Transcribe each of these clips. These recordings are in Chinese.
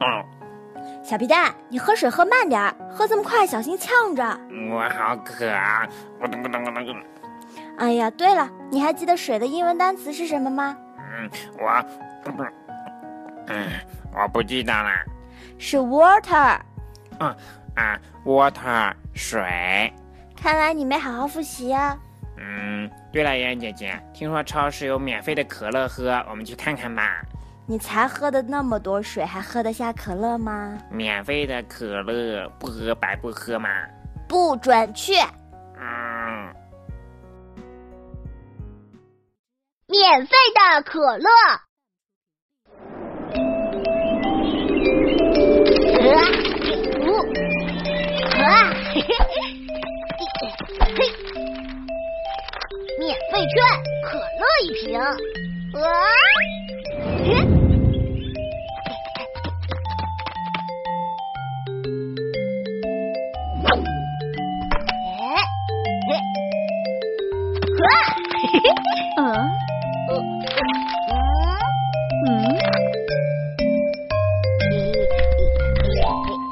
嗯，小皮蛋，你喝水喝慢点儿，喝这么快小心呛着。我好渴啊！咕咚咕咚咕咚咕咚。哎呀，对了，你还记得水的英文单词是什么吗？嗯，我，嗯，我不记得了。是 water。嗯啊，water 水。看来你没好好复习啊。嗯，对了，妍姐姐，听说超市有免费的可乐喝，我们去看看吧。你才喝的那么多水，还喝得下可乐吗？免费的可乐不喝白不喝嘛。不准去。嗯，免费的可乐。免费券，可乐一瓶。啊，嘿。嗯嗯，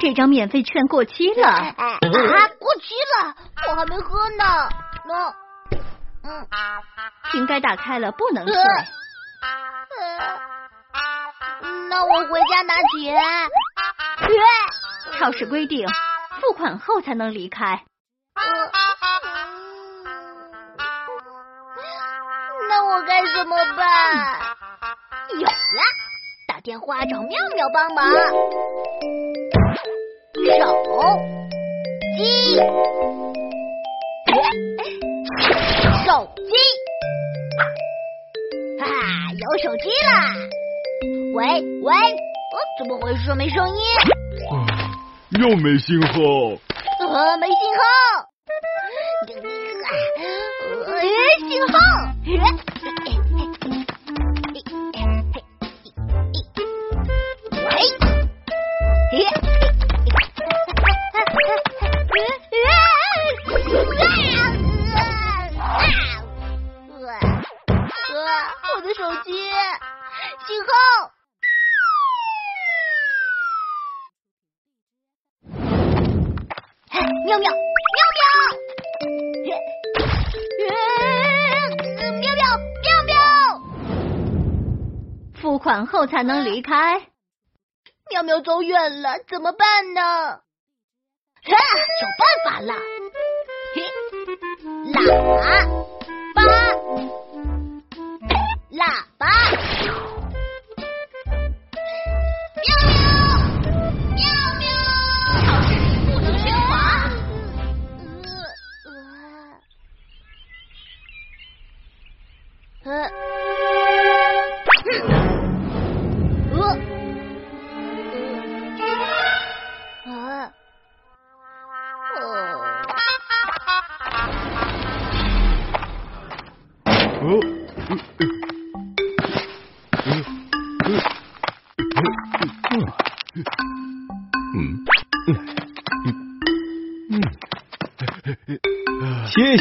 这张免费券过期了。啊，过期了，我还没喝呢。那，嗯，瓶盖打开了，不能喝退。那我回家拿钱。超市规定，付款后才能离开。那我该怎么办？有了，打电话找妙妙帮忙。手机，哈，有手机啦！喂喂，呃，怎么回事？没声音？又没信号。呃，没信号。呃，信号。款后才能离开。喵喵走远了，怎么办呢？啊，有办法了！嘿喇叭，喇叭，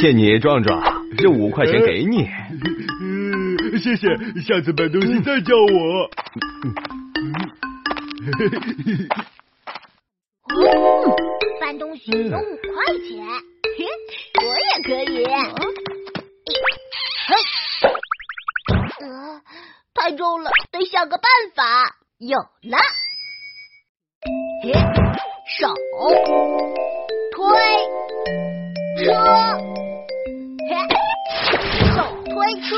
谢谢你，壮壮，这五块钱给你。嗯，谢谢，下次买东西再叫我。搬东西有五块钱，我也可以。呃，太重了，得想个办法。有了，手推车，手推车。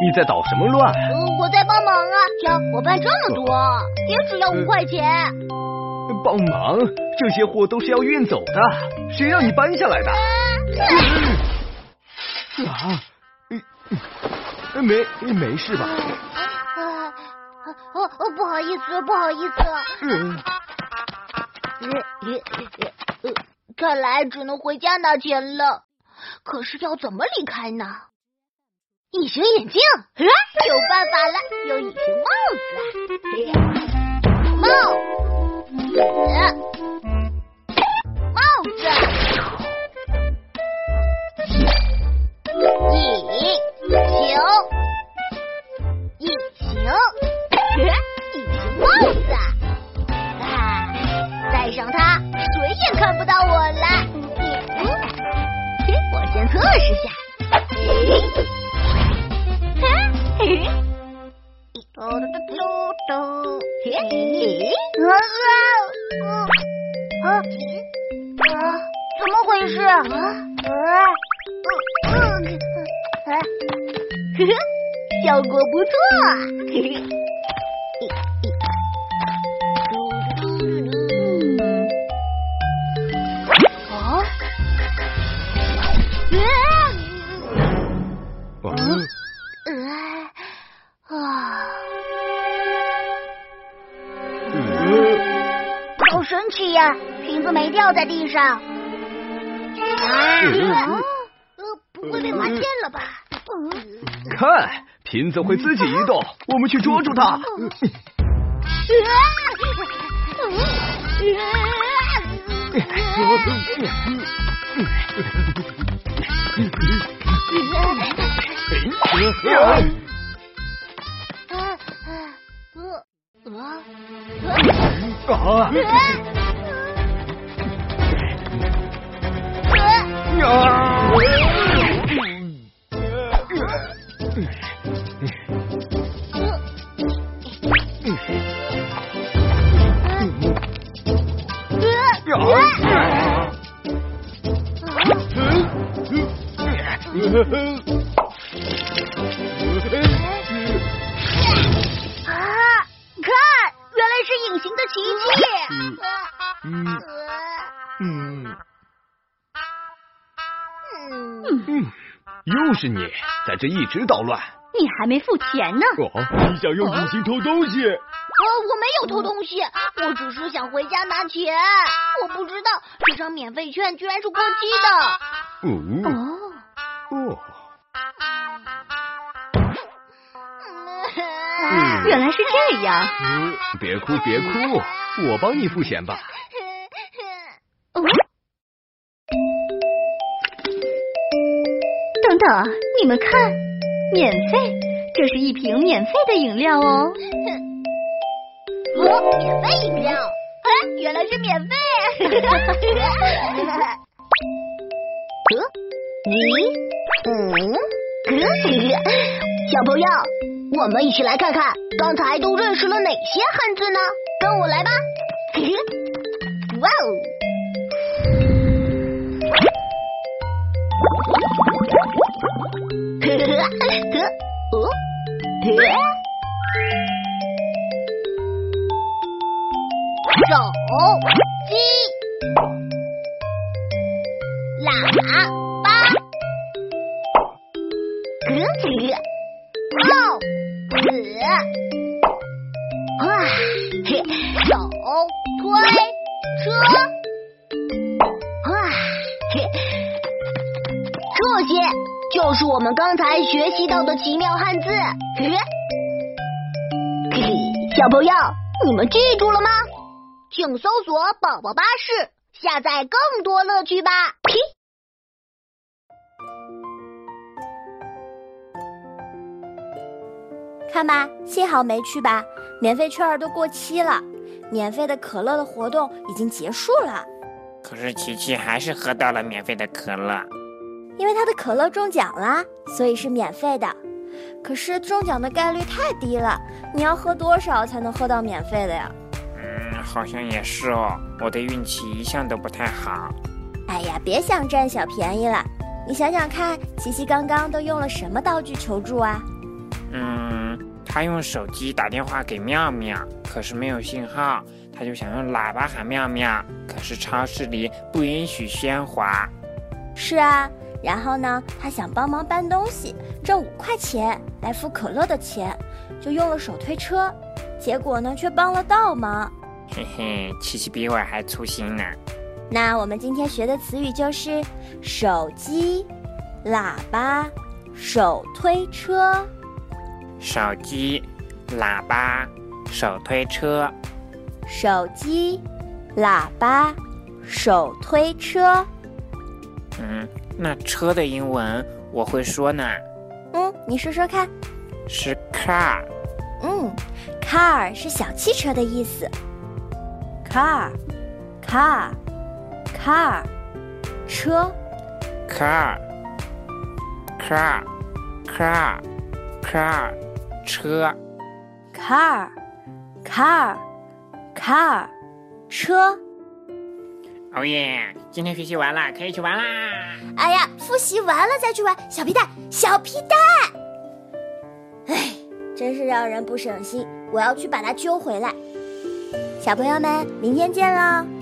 你在捣什么乱？我在帮忙啊！瞧，我搬这么多，也只要五块钱。帮忙？这些货都是要运走的，谁让你搬下来的？啊，没没事吧？哦哦，不好意思，不好意思。嗯，看来只能回家拿钱了。可是要怎么离开呢？隐形眼镜，啊，有办法了，有隐形帽子，帽咦啊啊啊啊！怎么回事？啊啊！呵呵，效果不错。嘿嘿。掉在地上。呃，不会被发现了吧？看，瓶子会自己移动，我们去捉住它。啊！啊！看，原来是隐形的奇迹。嗯嗯嗯又是你在这一直捣乱，你还没付钱呢。哦，你想用隐形偷东西？哦，我没有偷东西，我只是想回家拿钱。我不知道这张免费券居然是过期的。哦哦，原来是这样。别哭别哭，我帮你付钱吧。等等，你们看，免费，这是一瓶免费的饮料哦。哦，免费饮料，哎，原来是免费。呃，你，嗯，小朋友，我们一起来看看刚才都认识了哪些汉字呢？跟我来吧。哇哦！手机，手推车，哇，这些就是我们刚才学习到的奇妙汉字。嘿小朋友，你们记住了吗？请搜索“宝宝巴士”，下载更多乐趣吧！看吧，幸好没去吧，免费券都过期了，免费的可乐的活动已经结束了。可是琪琪还是喝到了免费的可乐，因为他的可乐中奖了，所以是免费的。可是中奖的概率太低了，你要喝多少才能喝到免费的呀？嗯好像也是哦，我的运气一向都不太好。哎呀，别想占小便宜了。你想想看，琪琪刚刚都用了什么道具求助啊？嗯，他用手机打电话给妙妙，可是没有信号，他就想用喇叭喊妙妙，可是超市里不允许喧哗。是啊，然后呢，他想帮忙搬东西，挣五块钱来付可乐的钱，就用了手推车，结果呢，却帮了倒忙。嘿嘿，琪琪比我还粗心呢。那我们今天学的词语就是手机、喇叭、手推车。手机、喇叭、手推车。手机、喇叭、手推车。嗯，那车的英文我会说呢。嗯，你说说看。是 car。嗯，car 是小汽车的意思。car，car，car，车。car，car，car，car，车。car，car，car，车。哦耶！今天学习完了，可以去玩啦。哎呀，复习完了再去玩，小皮蛋，小皮蛋。哎，真是让人不省心。我要去把它揪回来。小朋友们，明天见喽。